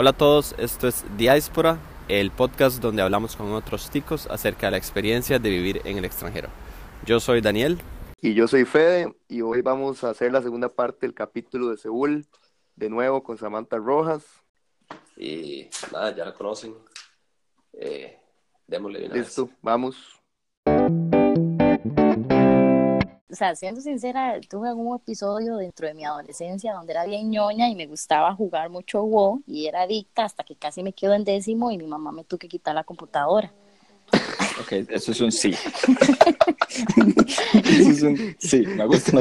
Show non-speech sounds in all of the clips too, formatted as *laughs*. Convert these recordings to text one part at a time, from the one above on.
Hola a todos, esto es Diáspora, el podcast donde hablamos con otros ticos acerca de la experiencia de vivir en el extranjero. Yo soy Daniel. Y yo soy Fede, y hoy vamos a hacer la segunda parte del capítulo de Seúl, de nuevo con Samantha Rojas. Y nada, ya la conocen. Eh, démosle bien. Listo, vamos. Sea, siendo sincera, tuve algún episodio dentro de mi adolescencia donde era bien ñoña y me gustaba jugar mucho WoW y era adicta hasta que casi me quedo en décimo y mi mamá me tuvo que quitar la computadora. Ok, eso es un sí. *laughs* eso es un sí, me gusta.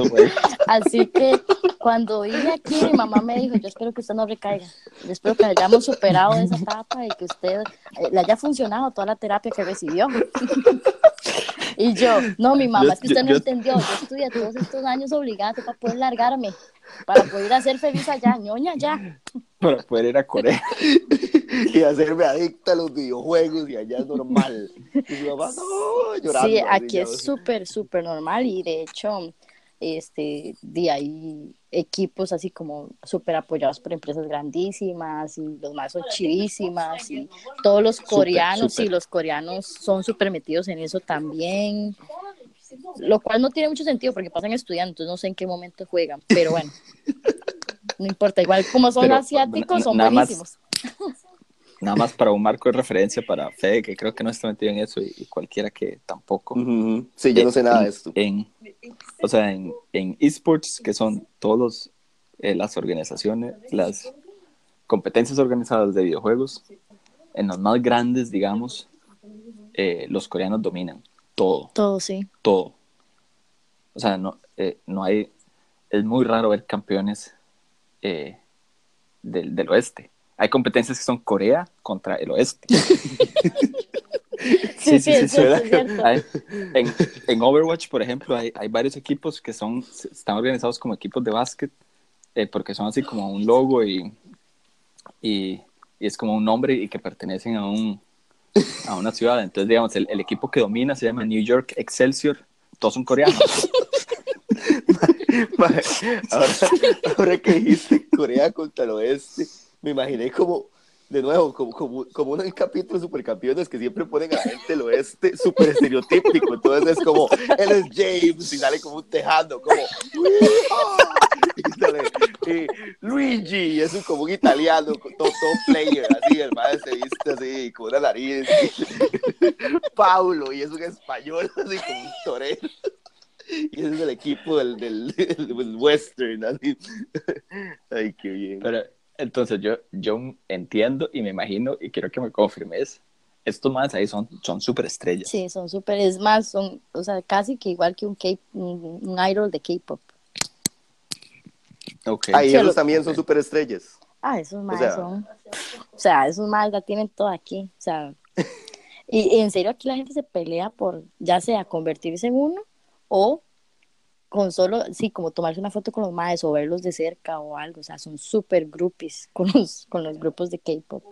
Así que cuando vine aquí, mi mamá me dijo, yo espero que usted no recaiga. Yo espero que hayamos superado esa etapa y que usted eh, le haya funcionado toda la terapia que recibió. *laughs* y yo, no, mi mamá, es que usted no entendió. Yo estudié todos estos años obligada para poder largarme, para poder hacer feliz allá, ñoña, ya. Para poder ir a Corea. *laughs* y hacerme adicta a los videojuegos y allá es normal. Y mi mamá, no, llorando. Sí, aquí es súper, súper normal y de hecho, este, de ahí equipos así como súper apoyados por empresas grandísimas y los más son chidísimas y todos los coreanos súper. y los coreanos son súper metidos en eso también, lo cual no tiene mucho sentido porque pasan estudiando, entonces no sé en qué momento juegan, pero bueno, *laughs* no importa, igual como son Pero, asiáticos son más- buenísimos. Nada más para un marco de referencia para Fede, que creo que no está metido en eso, y, y cualquiera que tampoco. Sí, yo no sé nada de esto. En, o sea, en, en esports, que son todas las organizaciones, las competencias organizadas de videojuegos, en los más grandes, digamos, eh, los coreanos dominan todo, Todo, sí. todo. O sea, no, eh, no hay, es muy raro ver campeones eh, del, del oeste. Hay competencias que son Corea contra el oeste. *laughs* Sí, sí. Hay- en, en Overwatch, por ejemplo, hay, hay varios equipos que son están organizados como equipos de básquet, eh, porque son así como un logo y, y, y es como un nombre y que pertenecen a, un, a una ciudad. Entonces, digamos, el, el equipo que domina se llama New York Excelsior, todos son coreanos. *laughs* *laughs* Ahora, ahora que dijiste Corea contra el oeste, me imaginé como, de nuevo, como, como, como uno en capítulos supercampeones que siempre ponen a gente del oeste súper estereotípico. Entonces es como, él es James y sale como un tejano, como, "Weehaw", y sale, y Luigi, es un, como un italiano, todo, todo player, así, el madre se viste así, con una nariz. Paulo, y es un español, así como un torero. Y ese es el equipo del, western, así. Ay, qué bien. Entonces yo, yo entiendo y me imagino y quiero que me confirmes, estos más ahí son son súper estrellas. Sí, son súper, es más, son, o sea, casi que igual que un, K, un, un idol de K-pop. Okay. Ahí Sí, ellos lo- también son superestrellas. Ah, esos más sea- son, o sea, esos más la tienen todo aquí, o sea, *laughs* y, y en serio aquí la gente se pelea por, ya sea convertirse en uno o con solo, sí, como tomarse una foto con los maes o verlos de cerca o algo, o sea, son súper groupies con los, con los grupos de K-pop.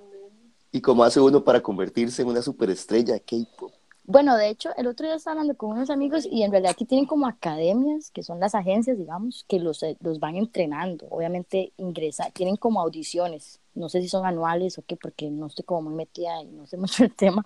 ¿Y cómo hace uno para convertirse en una superestrella de K-pop? Bueno, de hecho, el otro día estaba hablando con unos amigos y en realidad aquí tienen como academias, que son las agencias, digamos, que los, eh, los van entrenando. Obviamente ingresar, tienen como audiciones, no sé si son anuales o qué, porque no estoy como muy metida y no sé *laughs* mucho el tema,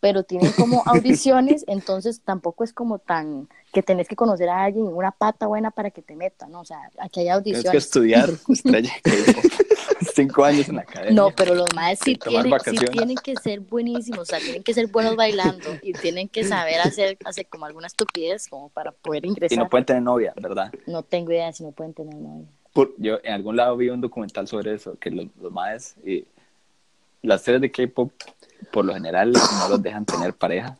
pero tienen como audiciones, *laughs* entonces tampoco es como tan que tenés que conocer a alguien en una pata buena para que te metan, ¿no? O sea, aquí hay Tienes audiciones. que estudiar *laughs* estrella. *laughs* Cinco años en la academia. No, pero los maes sí Y tienen, sí tienen que ser buenísimos, o sea, tienen que ser buenos bailando y tienen que saber hacer, hacer como alguna estupidez como para poder Y ingresar. no pueden tener novia, ¿verdad? No tengo idea si no pueden tener novia. Por- Yo en algún lado vi un documental sobre eso, que los, los maes y las series de K-pop por lo general no los dejan tener pareja,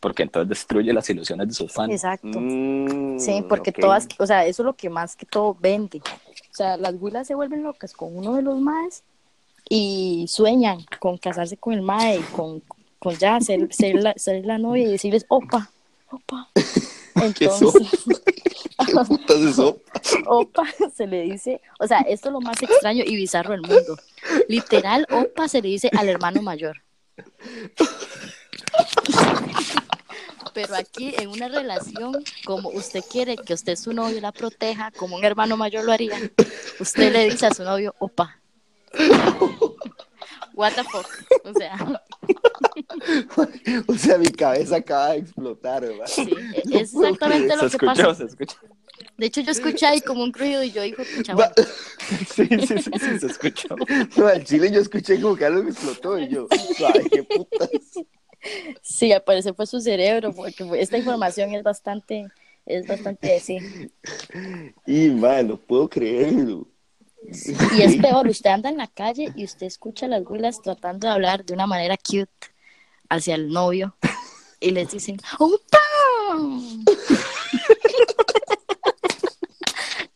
porque entonces destruye las ilusiones de sus fans. Exacto. Mm, Sí, porque todas, o sea, eso es lo que más que todo vende. O sea, las güilas se vuelven locas con uno de los maes y sueñan con casarse con el mae y con, con ya ser, ser, la, ser la novia y decirles, opa, opa. *laughs* ¿Qué Entonces, *laughs* ¿Qué putas es eso? opa se le dice, o sea, esto es lo más extraño y bizarro del mundo. Literal, opa se le dice al hermano mayor. Pero aquí en una relación, como usted quiere que usted su novio la proteja, como un hermano mayor lo haría, usted le dice a su novio, opa. what the fuck. O sea, *laughs* O sea, mi cabeza acaba de explotar, ¿verdad? sí, es exactamente Se lo que escuchó, pasa. se escuchó. De hecho, yo escuché ahí como un ruido y yo digo, pucha, Va- bueno, *laughs* Sí, sí, sí, sí, se escuchó. No, al chile yo escuché como que algo me explotó y yo, ay, qué putas. sí, al parecer fue su cerebro, porque esta información es bastante, es bastante, sí. Y, man, no puedo creerlo. Y es peor, usted anda en la calle y usted escucha a las huilas tratando de hablar de una manera cute hacia el novio y les dicen, ¡Opa!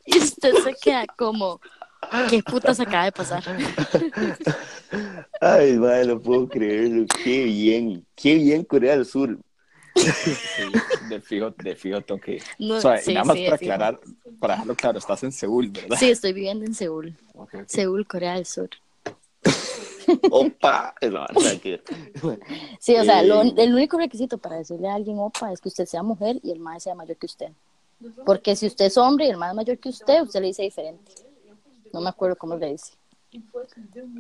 y usted se queda como, ¿qué putas acaba de pasar? Ay, man, no puedo creerlo. Qué bien, qué bien Corea del Sur. Sí, de fijo, de fijo tengo que... No, O sea, sí, nada más sí, para de fijo. aclarar, para dejarlo claro, estás en Seúl, ¿verdad? Sí, estoy viviendo en Seúl, Ok, ok. Seúl, Corea del Sur. Opa, no, Sí, o sea, lo- Eh. el único requisito para decirle a alguien opa es que usted sea mujer y el más sea mayor que usted. Porque si usted es hombre y el más mayor que usted, usted le dice diferente. No me acuerdo cómo le dice.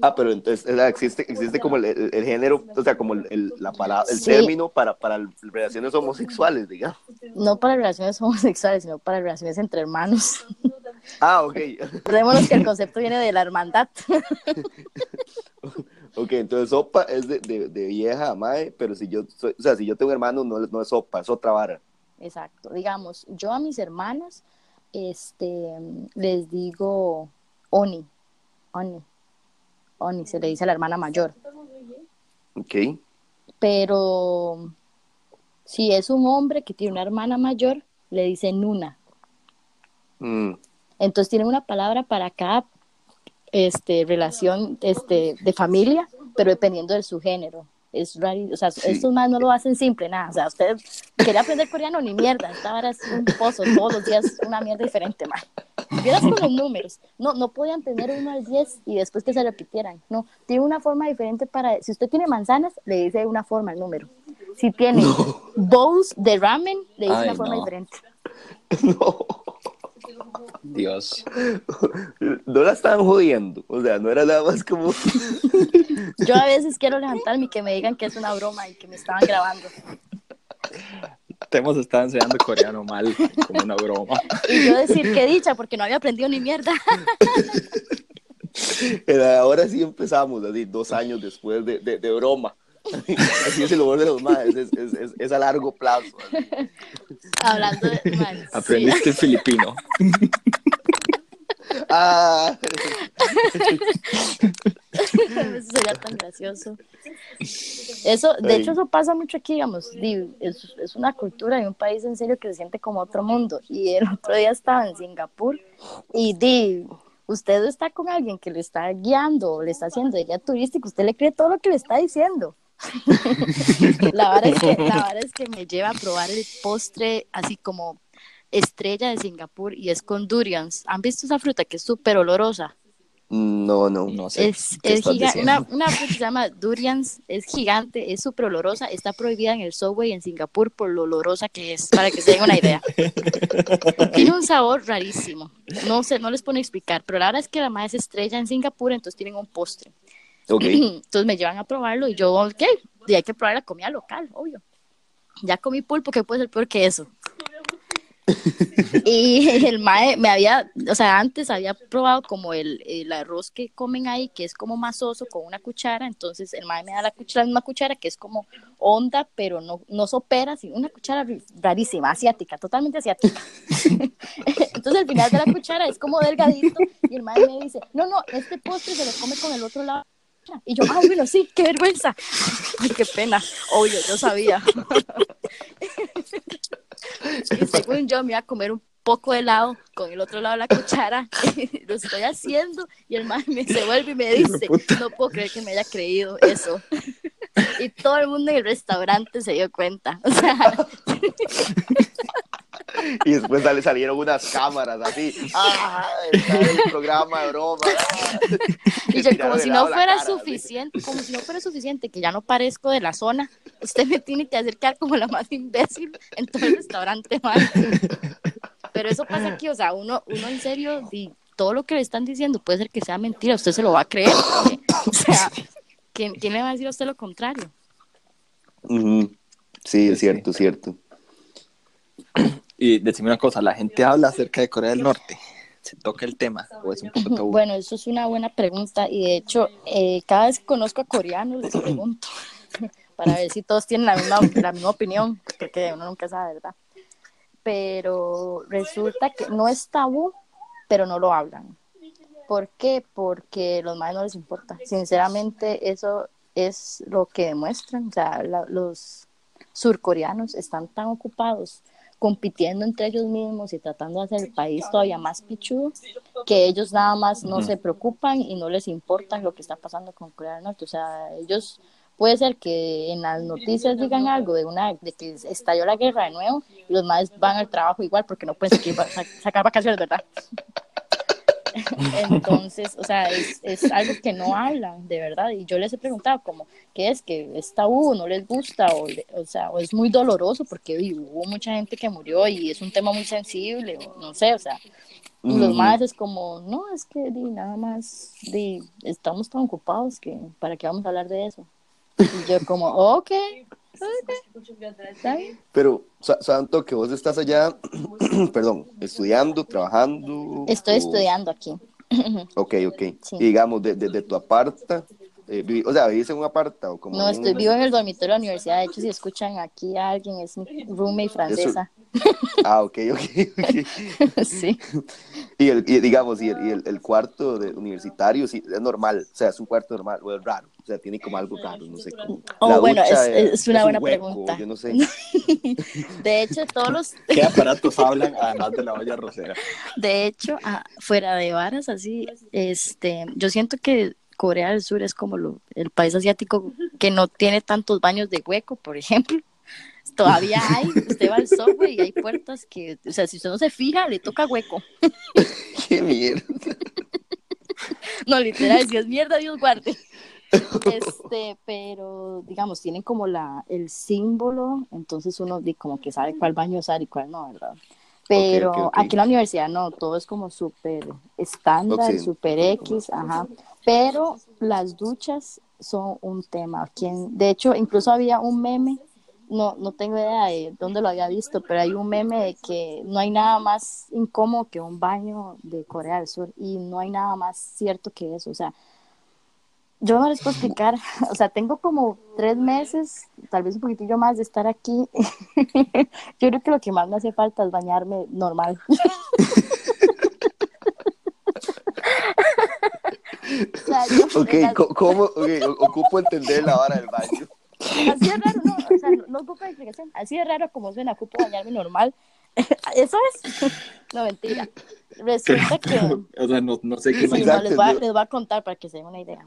Ah, pero entonces existe, existe como el, el- el género, o sea, como el, la palabra, el Sí. término para, para relaciones homosexuales, digamos. No para relaciones homosexuales, sino para relaciones entre hermanos. Ah, ok. Recordémonos que el concepto viene de la hermandad. *laughs* Ok, entonces sopa es de, de, de vieja mae, pero si yo soy, o sea, si yo tengo hermano, no, no es sopa, es otra vara. Exacto. Digamos, yo a mis hermanas este, les digo Oni. Oni. Oni, se le dice a la hermana mayor. Ok. Pero si es un hombre que tiene una hermana mayor, le dice Nuna. Mm, Entonces tienen una palabra para cada este, relación este, de familia, pero dependiendo de su género. Es raro, o sea, estos más no lo hacen simple, nada. O sea, usted quería aprender coreano ni mierda. Esta vara es un pozo, todos los días una mierda diferente, man. Vieras con los números. No, no podían tener uno al 10 y después que se repitieran. No, tiene una forma diferente para. Si usted tiene manzanas, le dice una forma al número. Si tiene bowls de ramen, le dice Ay, una forma no. diferente. *laughs* no, Dios. *laughs* no la estaban jodiendo, o sea, no era nada más como... *laughs* Yo a veces quiero *laughs* levantarme y que me digan que es una broma y que me estaban grabando. Te hemos estado enseñando coreano mal, como una broma. Y yo decir qué dicha, porque no había aprendido ni mierda. Era- Ahora sí empezamos, así, dos años después de, de, de broma. *laughs* Así es el humor de los maes, es, es, es, es a largo plazo. así. Hablando de. sí. Aprendiste filipino. *laughs* Ah, Eso sería tan gracioso. Eso, de Ay. hecho, eso pasa mucho aquí, digamos. di- Es, es una cultura y un país en serio que se siente como otro mundo. Y el otro día estaba en Singapur y di, usted está con alguien que le está guiando o le está haciendo guía turístico, usted le cree todo lo que le está diciendo. *laughs* la, vara es que, la *laughs* vara es que me lleva a probar el postre así como estrella de Singapur y es con durians. ¿Han visto esa fruta que es súper olorosa? no, no. No sé. Es, una fruta que se llama durians, es gigante, es súper olorosa, está prohibida en el subway en Singapur por lo olorosa que es, para que se den una idea. *laughs* Tiene un sabor rarísimo, no sé, no les puedo explicar, pero la verdad es que la más es estrella en Singapur, entonces tienen un postre. *clears throat* Entonces me llevan a probarlo y yo, ok, y hay que probar la comida local, obvio. Ya comí pulpo, que puede ser peor que eso? *laughs* Y *laughs* el mae me había, o sea, antes había probado como el, el arroz que comen ahí, que es como masoso con una cuchara, entonces el mae me da la, cuchara, la misma cuchara que es como honda, pero no, no sopera, sino una cuchara rarísima, asiática, totalmente asiática. *laughs* entonces al final de la cuchara es como delgadito y el mae me dice, no, no, este postre se lo come con el otro lado. Y yo, ah, bueno, sí, qué vergüenza. *laughs* Ay, qué pena. Obvio, yo sabía. *laughs* y según yo me iba a comer un poco de helado con el otro lado de la cuchara. *laughs* lo estoy haciendo y el man me se vuelve y me dice, no puedo creer que me haya creído eso. y todo el mundo en el restaurante se dio cuenta. O sea, *laughs* Y después sale- salieron unas cámaras así. ¡Ah! Está el programa de broma. *laughs* Y yo como si no fuera cara, así. suficiente, como si no fuera suficiente que ya no parezco de la zona, usted me tiene que hacer quedar como la más imbécil en todo el restaurante, man. Pero eso pasa aquí, o sea, uno, uno en serio, y todo lo que le están diciendo puede ser que sea mentira, usted se lo va a creer. porque, o sea, ¿quién, quién le va a decir a usted lo contrario? Sí, es Sí, cierto, es cierto. Y decime una cosa, la gente habla acerca de Corea del Norte. ¿Se toca el tema o es un poco tabú? Bueno, eso es una buena pregunta y de hecho, eh, cada vez que conozco a coreanos les pregunto *laughs* para ver si todos tienen la misma, la misma opinión, porque uno nunca sabe, ¿verdad? Pero resulta que no es tabú, pero no lo hablan. ¿Por qué? Porque los más no les importa. Sinceramente, eso es lo que demuestran. O sea, la- los surcoreanos están tan ocupados compitiendo entre ellos mismos y tratando de hacer el país todavía más pichudo, que ellos nada más no se preocupan y no les importa lo que está pasando con Corea del Norte. O sea, ellos puede ser que en las noticias digan algo de una de que estalló la guerra de nuevo y los más van al trabajo igual porque no pueden sacar, sac- sacar vacaciones, ¿verdad? Entonces, o sea, es, es algo que no hablan, de verdad. Y yo les he preguntado como, ¿qué es? ¿Que es tabú? ¿No les gusta? O, o sea, o es muy doloroso porque uy, hubo mucha gente que murió y es un tema muy sensible, o no sé, o sea. Y los Ujú. más es como, no, es que di, nada más, di, estamos tan ocupados que, ¿para qué vamos a hablar de eso? Y yo como, ok. Pero, Sa- Santo, que vos estás allá, *clears throat* perdón, estudiando, trabajando. Estoy o- estudiando aquí. *clears throat* Ok, ok. Sí. Y digamos, desde de, tu aparta, eh, o sea, ¿vivís en un aparta o como No, en estoy un- vivo en el dormitorio de la universidad. De hecho, si escuchan aquí a alguien, es mi roommate francesa. Ah, ok, ok, ok. *laughs* sí. Y, el, y digamos, y, el, y el, el cuarto de universitario, sí, es normal, o sea, es un cuarto normal, o es raro, sea, tiene como algo raro, no sé cómo. Oh, La bueno, es- es una un buena hueco, pregunta. Yo no sé. *laughs* De hecho, todos los, *laughs* ¿Qué aparatos hablan además de la olla rosera? de hecho, ah, fuera de varas, así, este, yo siento que Corea del Sur es como lo- el país asiático que no tiene tantos baños de hueco, por ejemplo. *laughs* Todavía hay, usted va al subway y hay puertas que, o sea, si usted no se fija, le toca hueco. Qué mierda. No, literal, si es mierda, Dios guarde. Este, pero digamos, tienen como la, el símbolo, entonces uno como que sabe cuál baño usar y cuál no, ¿verdad? Pero ok, ok. aquí en la universidad no, todo es como súper estándar, súper X, ajá. Pero las duchas son un tema. Aquí en- de hecho, incluso había un meme, no, no tengo idea de dónde lo había visto, pero hay un meme de que no hay nada más incómodo que un baño de Corea del Sur y no hay nada más cierto que eso. O sea, yo no les puedo explicar, *laughs* o sea, tengo como tres meses, tal vez un poquitillo más de estar aquí. *laughs* Yo creo que lo que más me hace falta es bañarme normal. *laughs* O sea, yo- Ok, ¿cómo? ok, o- ocupo entender la vara del baño. así es raro, no, o sea, no, no ocupa explicación, así es raro como suena, ocupo bañarme normal. Eso es, no mentira. Resulta que, O sea, no, no sé qué Sí, más. no, les, voy a, les voy a contar para que se den una idea.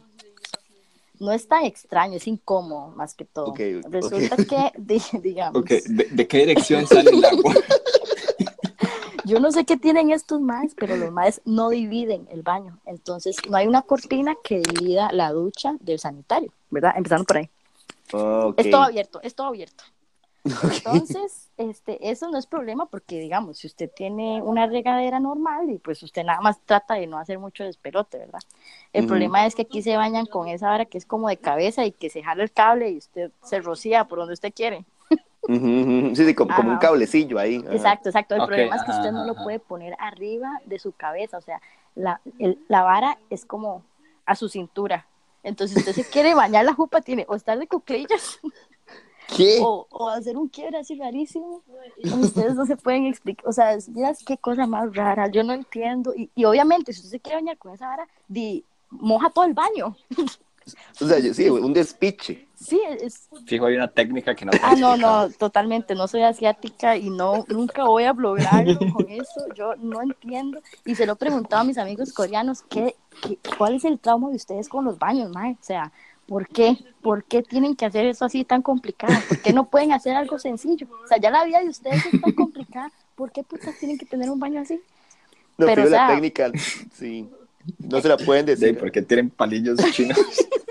No es tan extraño, es incómodo más que todo. Resulta que, *laughs* di- digamos, ¿de, de qué dirección sale el agua? *laughs* yo no sé qué tienen estos maes, pero los maes no dividen el baño. Entonces, no hay una cortina que divida la ducha del sanitario, ¿verdad? Empezando por ahí. Ah. Es todo abierto, es todo abierto. Entonces, este, eso no es problema porque, digamos, si usted tiene una regadera normal y pues usted nada más trata de no hacer mucho despelote, ¿verdad? El Ujú. problema es que aquí se bañan con esa vara que es como de cabeza y que se jala el cable y usted se rocía por donde usted quiere. Sí, sí, como, como un cablecillo ahí. ajá. Exacto, exacto. El Ok, problema es que usted no lo puede poner arriba de su cabeza, o sea, la, el- la vara es como a su cintura. Entonces, usted se quiere bañar la jupa, tiene o estar de cuclillas *laughs* ¿Qué? o, o hacer un quiebre así rarísimo. Ustedes no se pueden explicar, o sea, es- mira qué cosa más rara, yo no entiendo. Y, y obviamente, si usted se quiere bañar con esa vara, di, moja todo el baño. *laughs* O sea, yo- sí, un despiche. Sí, es... Fijo, hay una técnica que no Ah, no, no, totalmente, no soy asiática y no, nunca voy a blogarlo *laughs* con eso, yo no entiendo. Y se lo he preguntado a mis amigos coreanos, ¿qué, qué, cuál es el trauma de ustedes con los baños, mae? O sea, ¿por qué? ¿Por qué tienen que hacer eso así tan complicado? ¿Por qué no pueden hacer algo sencillo? O sea, ya la vida de ustedes es tan complicada, ¿por qué putas tienen que tener un baño así? No, Pero, pero, o la técnica, sí. No se la pueden Sí, decir. porque tienen palillos chinos. *laughs*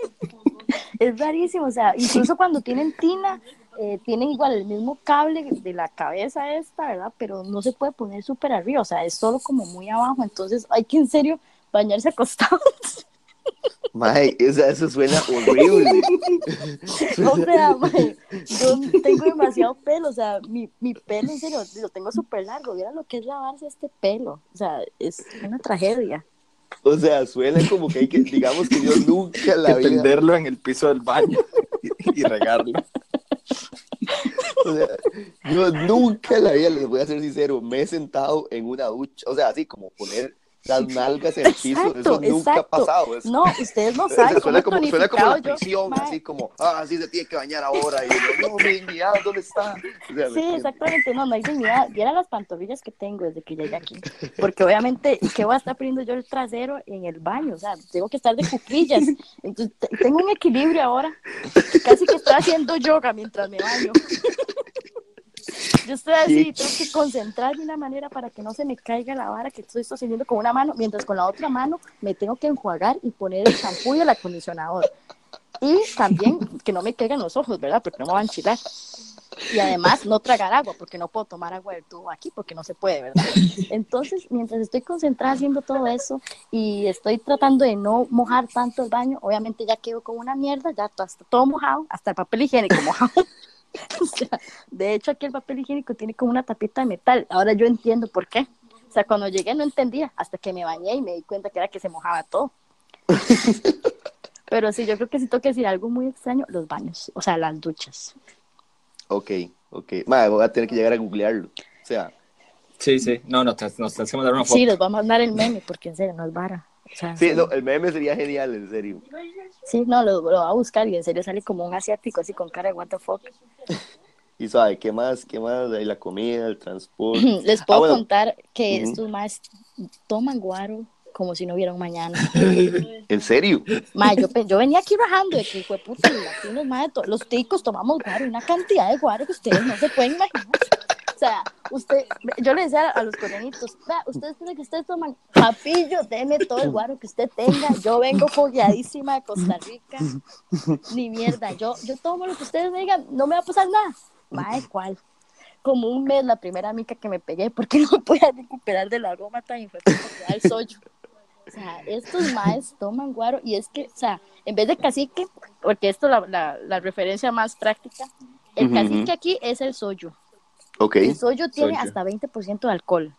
Es rarísimo, o sea, incluso cuando tienen tina, eh, tienen igual el mismo cable de la cabeza esta, ¿verdad? Pero no se puede poner súper arriba, o sea, es solo como muy abajo, entonces hay que en serio bañarse *laughs* acostados. Mae, o sea, eso suena horrible. *laughs* O sea, mae, yo *laughs* tengo demasiado pelo, o sea, mi, mi pelo, en serio, lo tengo súper largo. Mira lo que es lavarse este pelo. O sea, es una tragedia. O sea, suena como que hay que, digamos que yo nunca la vida, tenderlo en el piso del baño y, y regarlo. o sea, yo nunca en la vida, les voy a ser sincero, me he sentado en una ducha, o sea, así como poner las nalgas en el piso, Exacto, eso nunca ha exacto. pasado. es- No, ustedes no *laughs* saben suena como, suena como la yo. prisión, mae. así como, ah, sí se tiene que bañar ahora, y yo, no, mi dignidad, ¿dónde está? O sea, ¿me Sí, exactamente, no, no hay dignidad. Vieran las pantorrillas que tengo desde que llegué aquí. Porque obviamente, ¿qué voy a estar poniendo yo el trasero en el baño? O sea, tengo que estar de cuclillas. Entonces, te- tengo un equilibrio ahora. Casi que estoy haciendo yoga mientras me baño. Yo estoy así, tengo que concentrarme de una manera para que no se me caiga la vara que estoy sosteniendo con una mano, mientras con la otra mano me tengo que enjuagar y poner el champú y el acondicionador. Y también que no me caigan los ojos, ¿verdad? Porque no me van a enchilar. Y además no tragar agua, porque no puedo tomar agua del tubo aquí, porque no se puede, ¿verdad? Entonces, mientras estoy concentrada haciendo todo eso y estoy tratando de no mojar tanto el baño, obviamente ya quedo como una mierda, ya está todo mojado, hasta el papel higiénico mojado. *laughs* O sea, de hecho, aquí el papel higiénico tiene como una tapita de metal. Ahora yo entiendo por qué. O sea, cuando llegué no entendía, hasta que me bañé y me di cuenta que era que se mojaba todo. *laughs* Pero sí, yo creo que si tengo que decir algo muy extraño, los baños, o sea, las duchas. Ok, ok. Mae, voy a tener que llegar a googlearlo. O sea, Sí, sí. No, no, te- nos tenemos que mandar una foto. Sí, les voy a mandar el meme, porque en serio, no es vara. O sea, sí, sí, no, el meme sería genial, en serio. sí, no, lo, lo voy a buscar y en serio sale como un asiático así con cara de what the fuck. *laughs* Y sabe, ¿qué más? ¿Qué más? Ahí la comida, el transporte. *clears throat* Les puedo Ah, bueno. contar que Ujú. estos más toman guaro como si no hubiera un mañana. *laughs* ¿En serio? Ma, yo, *laughs* yo venía aquí rajando de que, hijo de puta, los latinos, ma, to- los ticos tomamos guaro, una cantidad de guaro que ustedes no se pueden imaginar. O sea, usted, yo le decía a los coreanitos, "Vea, ustedes creen que ustedes toman papillo, deme todo el guaro que usted tenga, yo vengo fogueadísima de Costa Rica, ni mierda, yo, yo tomo lo que ustedes me digan, no me va a pasar nada. Mae, ¿cuál? Como un mes la primera mica que me pegué porque no podía recuperar del aroma tan puta que da el sollo. O sea, estos maes toman guaro y es que, o sea, en vez de cacique, porque esto es la, la, la referencia más práctica, el cacique aquí es el soyo. El soyo tiene Soyo. hasta 20% de alcohol.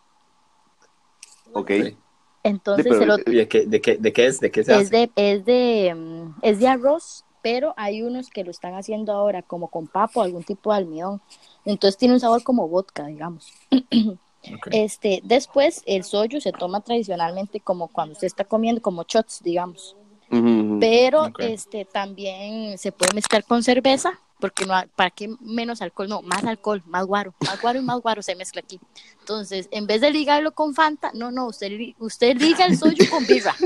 ok. Sí. Entonces, pero- el otro ¿Y de qué, de qué, de qué es? ¿De qué se es hace? de, es, de, mm, es de arroz, pero hay unos que lo están haciendo ahora como con papo, algún tipo de almidón. Entonces tiene un sabor como vodka, digamos. *clears throat* Este, después el soyo se toma tradicionalmente como cuando usted está comiendo como shots, digamos. Pero este también se puede mezclar con cerveza, porque no para qué menos alcohol, no, más alcohol, más guaro, más guaro y más guaro se mezcla aquí. Entonces, en vez de ligarlo con Fanta, no, no, usted usted liga el soyo con birra. *laughs*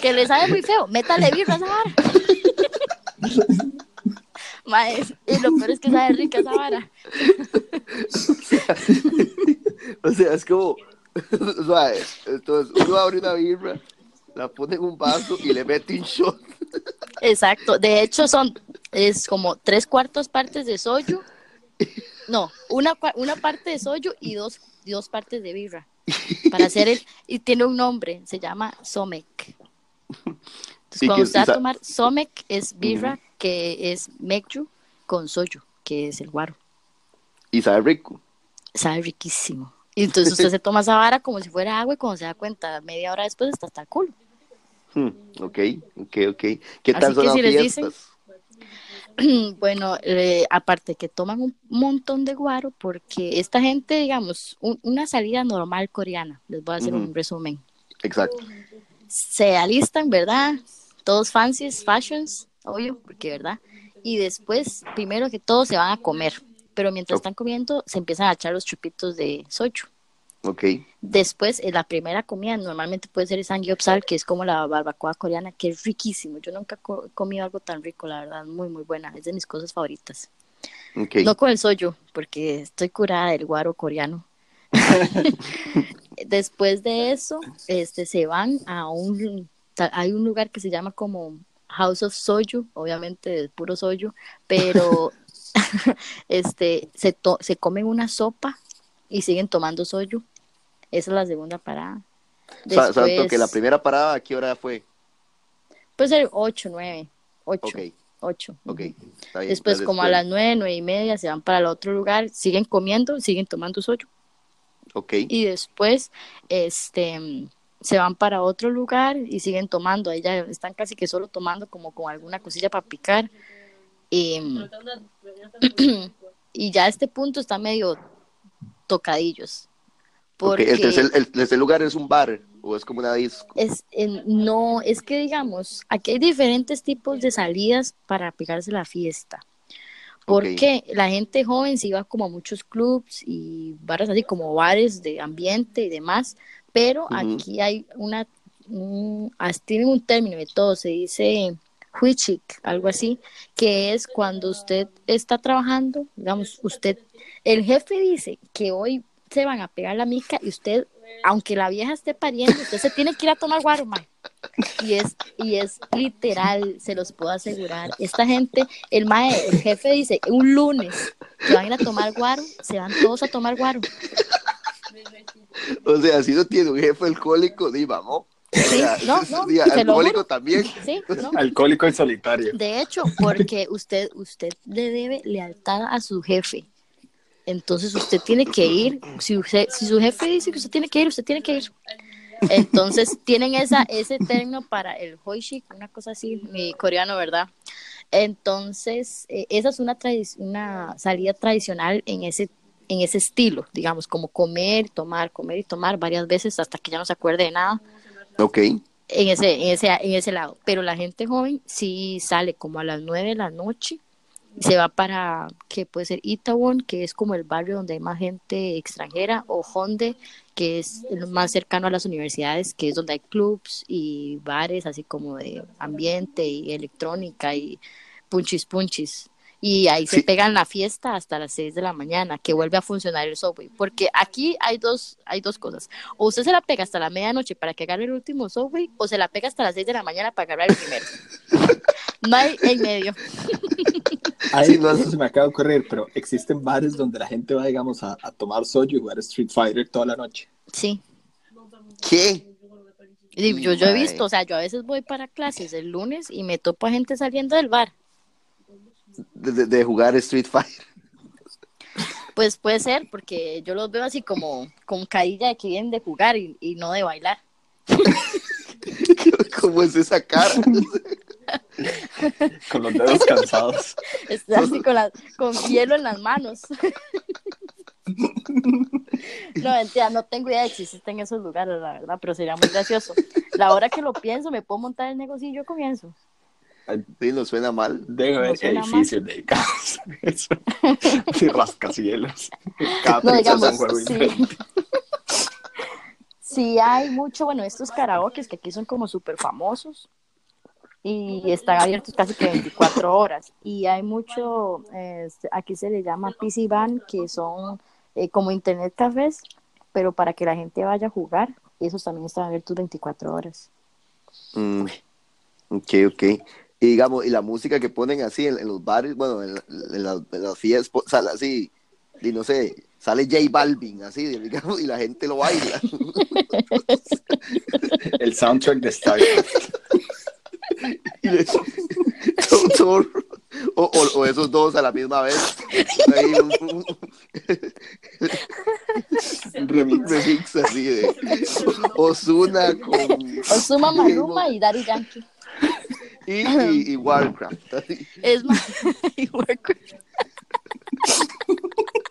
que le sabe muy feo, métale birra esa vara. *laughs* Mae, y lo peor es que sabe rica esa vara. *laughs* O sea, es como, entonces uno abre una birra, la pone en un vaso y le mete un shot. Exacto, de hecho son, es como tres cuartos partes de soyo, no, una, una parte de soyo y dos, dos partes de birra, para hacer el, y tiene un nombre, se llama Somek. Entonces, cuando usted va a tomar Somek es birra, que es Mekju, con soyo, que es el guaro. Y sabe rico. Sabe riquísimo. Y entonces usted se toma esa vara como si fuera agua y cuando se da cuenta, media hora después está hasta el culo. Hmm, ok, ok, ok. ¿Qué Así tal son que las si les dicen- fiestas? *clears throat* Bueno, eh, aparte que toman un montón de guaro, porque esta gente, digamos, un- una salida normal coreana, les voy a hacer un resumen. Exacto. Se alistan, ¿verdad? Todos fancies, fashions, obvio, porque, ¿verdad? Y después, primero que todo, se van a comer. Pero mientras están comiendo, se empiezan a echar los chupitos de socho. Ok. Después, en la primera comida normalmente puede ser el samgyeopsal, que es como la barbacoa coreana, que es riquísimo. Yo nunca he co- comido algo tan rico, la verdad, muy, muy buena. Es de mis cosas favoritas. Ok. No con el soyo, porque estoy curada del guaro coreano. *laughs* Después de eso, este, se van a un, hay un lugar que se llama como House of Soju, obviamente de puro soyo, pero *laughs* *laughs* este, se, to- se comen una sopa y siguen tomando soyo. Esa es la segunda parada. Santo, Después, que la primera parada, ¿a qué hora fue? puede ser 8, 9, 8, Ok, 8. ok. Está bien. Después, Entonces, como a las 9, 9 y media, se van para el otro lugar, siguen comiendo, siguen tomando soyo. Ok, Y después, este, se van para otro lugar y siguen tomando. Ahí ya están casi que solo tomando como con alguna cosilla para picar. Y, *clears throat* y ya a este punto está medio tocadillos. Porque El, tercer, el tercer lugar es un bar o es como una disco. es, no, es que digamos, aquí hay diferentes tipos de salidas para pegarse la fiesta. Porque la gente joven se iba como a muchos clubs y bares así como bares de ambiente y demás, pero aquí hay una, un, tienen un término de todo, se dice huichik, algo así, que es cuando usted está trabajando, digamos, usted, el jefe dice que hoy se van a pegar la mica y usted, aunque la vieja esté pariendo, usted se tiene que ir a tomar guaro, mae. Y es, y es literal, se los puedo asegurar. Esta gente, el mae, el jefe dice, un lunes que van a ir a tomar guaro, se van todos a tomar guaro. O sea, si no tiene un jefe alcohólico, di, vamos. O Sí, sea, no, *laughs* no, di, te lo alcohólico también. ¿Sí? ¿No? Alcohólico y solitario. De hecho, porque usted, usted le debe lealtad a su jefe. Entonces usted tiene que ir. Si, usted- si su jefe dice que usted tiene que ir, usted tiene que ir. Entonces *laughs* tienen esa, ese término para el hoishik, una cosa así, mi coreano, ¿verdad? Entonces, eh, esa es una, tradi- una salida tradicional en ese, en ese estilo, digamos, como comer, tomar, comer y tomar varias veces hasta que ya no se acuerde de nada Ok. en ese, en ese, en ese lado. Pero la gente joven sí sale como a las 9 de la noche se va para, que puede ser Itaewon, que es como el barrio donde hay más gente extranjera, o Honde, que es el más cercano a las universidades, que es donde hay clubs y bares, así como de ambiente y electrónica y punchis punchis. Y ahí se pegan la fiesta hasta las 6 de la mañana, que vuelve a funcionar el subway. Porque aquí hay dos, hay dos cosas. O usted se la pega hasta la medianoche para que agarre el último subway, o se la pega hasta las 6 de la mañana para agarrar el primero. *laughs* No hay en medio. *laughs* Ay, Sí, no, eso se me acaba de ocurrir, pero existen bares donde la gente va, digamos, a, a tomar soyo y jugar Street Fighter toda la noche. Sí. ¿Qué? Y yo, yo he visto, o sea, yo a veces voy para clases el lunes y me topo a gente saliendo del bar. De, de- de jugar Street Fighter. Pues puede ser, porque yo los veo así como con carilla de que vienen de jugar y, y no de bailar. *laughs* ¿Cómo es esa cara? *laughs* *laughs* Con los dedos cansados. *laughs* Está así con, la- con hielo en las manos. *laughs* No, mentira, no tengo idea de si existen esos lugares, la verdad, pero sería muy gracioso. La hora que lo pienso, me puedo montar el negocio y yo comienzo. Sí, no suena mal. Debe No suena edificios dedicados a eso. Y rascacielos. No, digamos, sí. Sí hay mucho, bueno, estos karaokes que aquí son como súper famosos y están abiertos casi que 24 horas. Y hay mucho, este, aquí se le llama PC Van, que son eh, como internet cafés, pero para que la gente vaya a jugar, esos también están abiertos 24 horas. Mm, ok, ok. Y digamos, y la música que ponen así en, en los bares, bueno, en, en la- en las fiestas, po- sale así, y no sé, sale J Balvin, así, *laughs* digamos, y la gente lo baila. El soundtrack de StarCraft. *laughs* Y le- todo- todo- o, o- o esos dos a la misma vez. Ahí un, un- Un remix. remix así de Osuna con Ozuma Maluma y Daddy Yankee. y, y- y Warcraft. así. Es más, *laughs* y Warcraft. *laughs*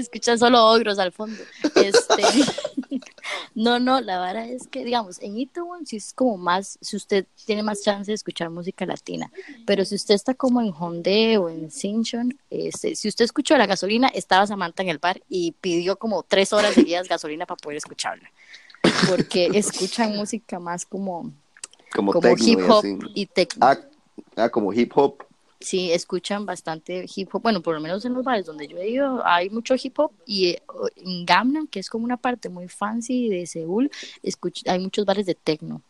Se escuchan solo ogros al fondo. Este, *laughs* no, no, la vara es que, digamos, en Itaewon sí es como más, si usted tiene más chance de escuchar música latina, pero si usted está como en Honde o en Sinchon, este, si usted escuchó la gasolina, estaba Samantha en el bar y pidió como tres horas seguidas gasolina para poder escucharla, porque *laughs* escuchan música más como, Como, y hip hop y techno. Ah, ah, como hip hop. Sí, escuchan bastante hip hop. Bueno, por lo menos en los bares donde yo he ido hay mucho hip hop y eh, en Gangnam, que es como una parte muy fancy de Seúl, hay muchos bares de techno.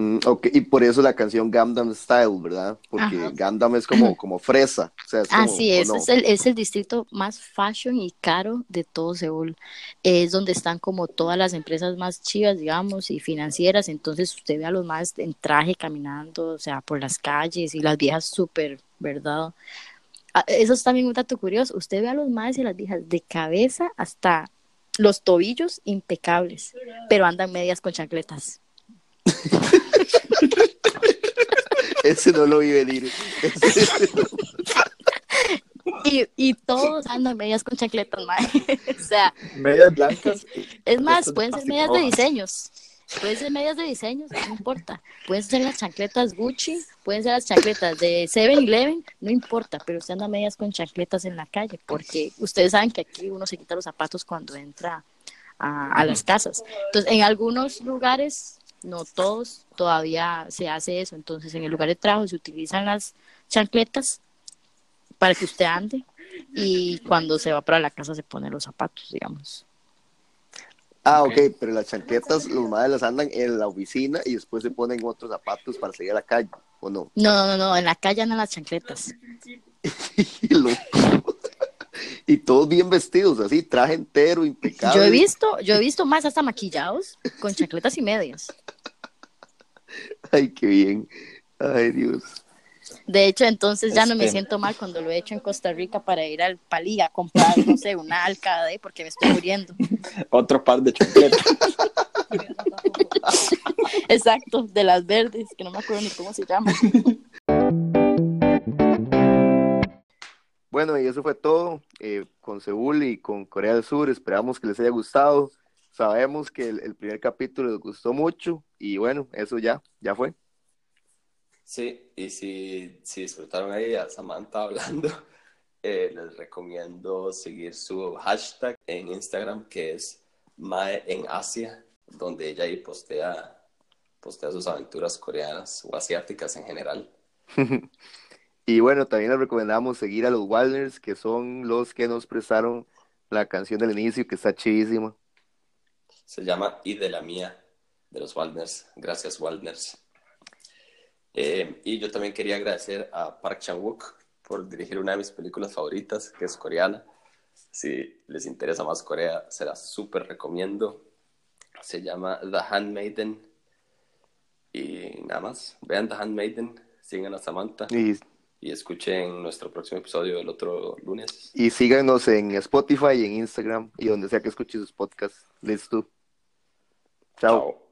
Mm, ok, y por eso la canción Gandam Style, ¿verdad? Porque Ajá. Gandam es como, como fresa. O sea, es como, Así ¿o es, no? es el, es el distrito más fashion y caro de todo Seúl. Es donde están como todas las empresas más chivas, digamos, y financieras. Entonces usted ve a los más en traje caminando, o sea, por las calles y las viejas súper, ¿verdad? Ah, Eso es también un dato curioso. Usted ve a los más y las viejas de cabeza hasta los tobillos impecables, pero andan medias con chancletas. *laughs* Ese no lo vi venir. Ese- Y, y todos andan medias con chancletas, mae. *laughs* O sea, Medias blancas. Es más, pueden ser medias de diseños. Pueden ser medias de diseños, no importa. Pueden ser las chancletas Gucci, pueden ser las chancletas de 7-Eleven, no importa, pero usted anda medias con chancletas en la calle, porque ustedes saben que aquí uno se quita los zapatos cuando entra a, a las casas. Entonces, en algunos lugares, no todos, todavía se hace eso. Entonces, en el lugar de trabajo se utilizan las chancletas para que usted ande y cuando se va para la casa se pone los zapatos, digamos. Ah, Ok. pero las chanquetas, los madres las andan en la oficina y después se ponen otros zapatos para salir a la calle, ¿o no? No, no, no, no, en la calle andan las chancletas. *laughs* Loco. Y todos bien vestidos, así, traje entero, impecable. Yo he visto, yo he visto más hasta maquillados con chancletas y medias. Ay, qué bien. Ay, Dios. De hecho, entonces ya no me Este- siento mal cuando lo he hecho en Costa Rica para ir al Palí a comprar, no sé, una alcade porque me estoy muriendo. Otro par de chancletas. Exacto, de las verdes, que no me acuerdo ni cómo se llaman. *laughs* Bueno, y eso fue todo eh, con Seúl y con Corea del Sur. Esperamos que les haya gustado. Sabemos que el, el primer capítulo les gustó mucho y bueno, eso ya, ya fue. Sí, y si, si disfrutaron ahí a Samantha hablando, *laughs* eh, les recomiendo seguir su hashtag en Instagram que es Mae en Asia, donde ella ahí postea, postea sus aventuras coreanas o asiáticas en general. *laughs* Y bueno, también les recomendamos seguir a los Waldners, que son los que nos prestaron la canción del inicio, que está chidísima. Se llama Y de la Mía, de los Waldners. Gracias, Waldners. Eh, y yo también quería agradecer a Park Chan-wook por dirigir una de mis películas favoritas, que es coreana. Si les interesa más Corea, se la súper recomiendo. Se llama The Handmaiden. Y nada más, vean The Handmaiden, sigan a Samantha Y, y escuchen nuestro próximo episodio el otro lunes. y síganos en Spotify y en Instagram y donde sea que escuchen sus podcasts. Listo. Chao. Chao.